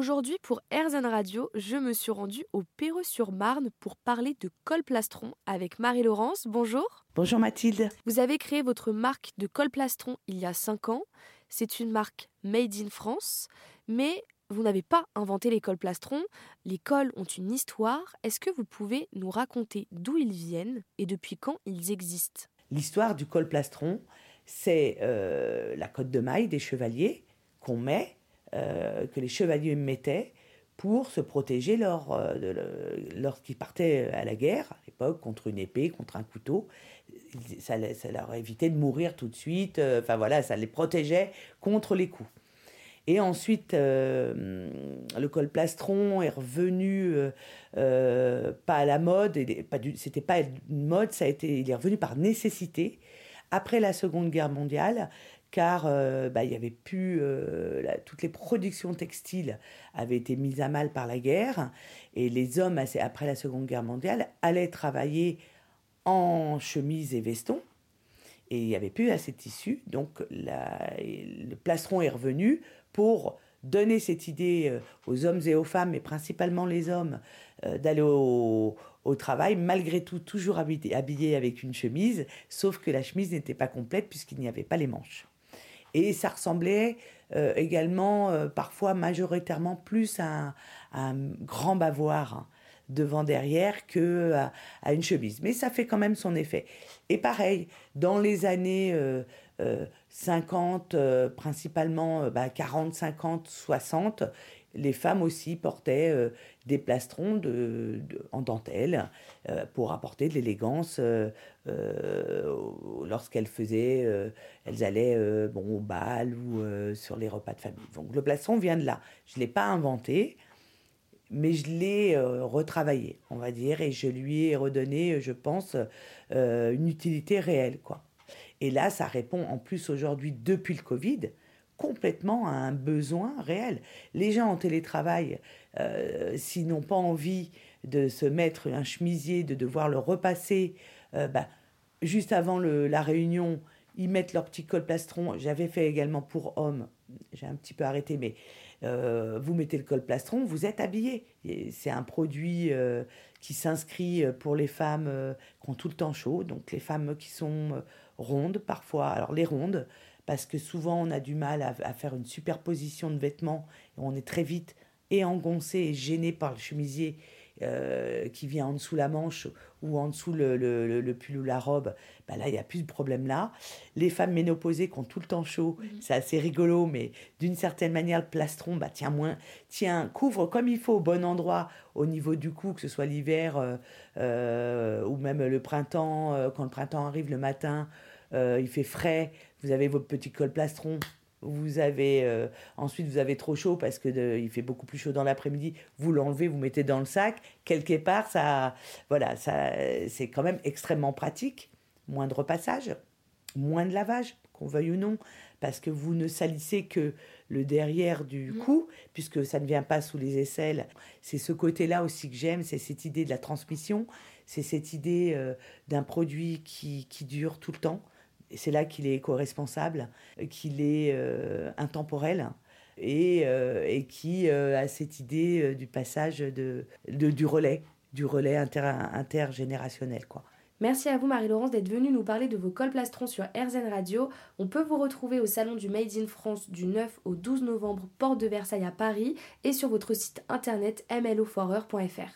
Aujourd'hui, pour RZN Radio, je me suis rendue au Perreux-sur-Marne pour parler de col plastron avec Marie-Laurence. Bonjour. Bonjour Mathilde. Vous avez créé votre marque de col plastron il y a 5 ans. C'est une marque made in France, mais vous n'avez pas inventé les cols plastron. Les cols ont une histoire. Est-ce que vous pouvez nous raconter d'où ils viennent et depuis quand ils existent? L'histoire du col plastron, c'est euh, la cotte de maille des chevaliers qu'on met euh, que les chevaliers mettaient pour se protéger euh, lorsqu'ils partaient à la guerre, à l'époque, contre une épée, contre un couteau. Ça, leur évitait de mourir tout de suite. Euh, enfin voilà, ça les protégeait contre les coups. Et ensuite, le col plastron est revenu pas à la mode, c'était pas une mode, ça a été, il est revenu par nécessité après la Seconde Guerre mondiale, car euh, bah, il y avait plus euh, toutes les productions textiles avaient été mises à mal par la guerre et les hommes après la Seconde Guerre mondiale allaient travailler en chemise et veston et il n'y avait plus assez de tissu donc le plastron est revenu pour donner cette idée euh, aux hommes et aux femmes, mais principalement les hommes, d'aller au, travail, malgré tout toujours habillés avec une chemise, sauf que la chemise n'était pas complète puisqu'il n'y avait pas les manches. Et ça ressemblait euh, également, euh, parfois majoritairement, plus à un, grand bavoir devant derrière que à, une chemise. Mais ça fait quand même son effet. Et pareil, dans les années 50, euh, principalement bah, 40, 50, 60, les femmes aussi portaient euh, des plastrons en dentelle euh, pour apporter de l'élégance euh, lorsqu'elles faisaient, elles allaient bon, au bal ou sur les repas de famille. Donc le plastron vient de là. Je ne l'ai pas inventé, mais je l'ai retravaillé, on va dire, et je lui ai redonné, je pense, une utilité réelle. quoi. Et là, ça répond en plus aujourd'hui, depuis le Covid, complètement à un besoin réel. Les gens en télétravail, euh, s'ils n'ont pas envie de se mettre un chemisier, de devoir le repasser, euh, bah, juste avant la réunion, ils mettent leur petit col plastron. J'avais fait également pour hommes, j'ai un petit peu arrêté, mais euh, vous mettez le col plastron, vous êtes habillé. C'est un produit qui s'inscrit pour les femmes qui ont tout le temps chaud, donc les femmes qui sont rondes parfois. Alors les rondes, parce que souvent on a du mal à, faire une superposition de vêtements et on est très vite et engoncé et gêné par le chemisier euh, qui vient en dessous la manche ou en dessous le, le, pull ou la robe, ben là, il n'y a plus de problème là. Les femmes ménopausées qui ont tout le temps chaud, c'est assez rigolo, mais d'une certaine manière, le plastron, bah, tiens, moins, tiens, couvre comme il faut au bon endroit au niveau du cou, que ce soit l'hiver euh, euh, ou même le printemps, quand le printemps arrive le matin, il fait frais, vous avez votre petit col plastron, vous avez euh, ensuite vous avez trop chaud parce que il fait beaucoup plus chaud dans l'après-midi. Vous l'enlevez, vous mettez dans le sac. Quelque part, ça, voilà, ça, c'est quand même extrêmement pratique. Moins de repassage, moins de lavage, qu'on veuille ou non, parce que vous ne salissez que le derrière du mmh. cou, puisque ça ne vient pas sous les aisselles. C'est ce côté-là aussi que j'aime, c'est cette idée de la transmission, c'est cette idée euh, d'un produit qui, qui dure tout le temps c'est là qu'il est éco-responsable, qu'il est euh, intemporel et, euh, qui euh, a cette idée du passage de, du relais, du relais intergénérationnel. Merci à vous Marie-Laurence d'être venue nous parler de vos cols plastrons sur RZN Radio. On peut vous retrouver au salon du Made in France du 9 au 12 novembre, porte de Versailles à Paris et sur votre site internet mloforer.fr.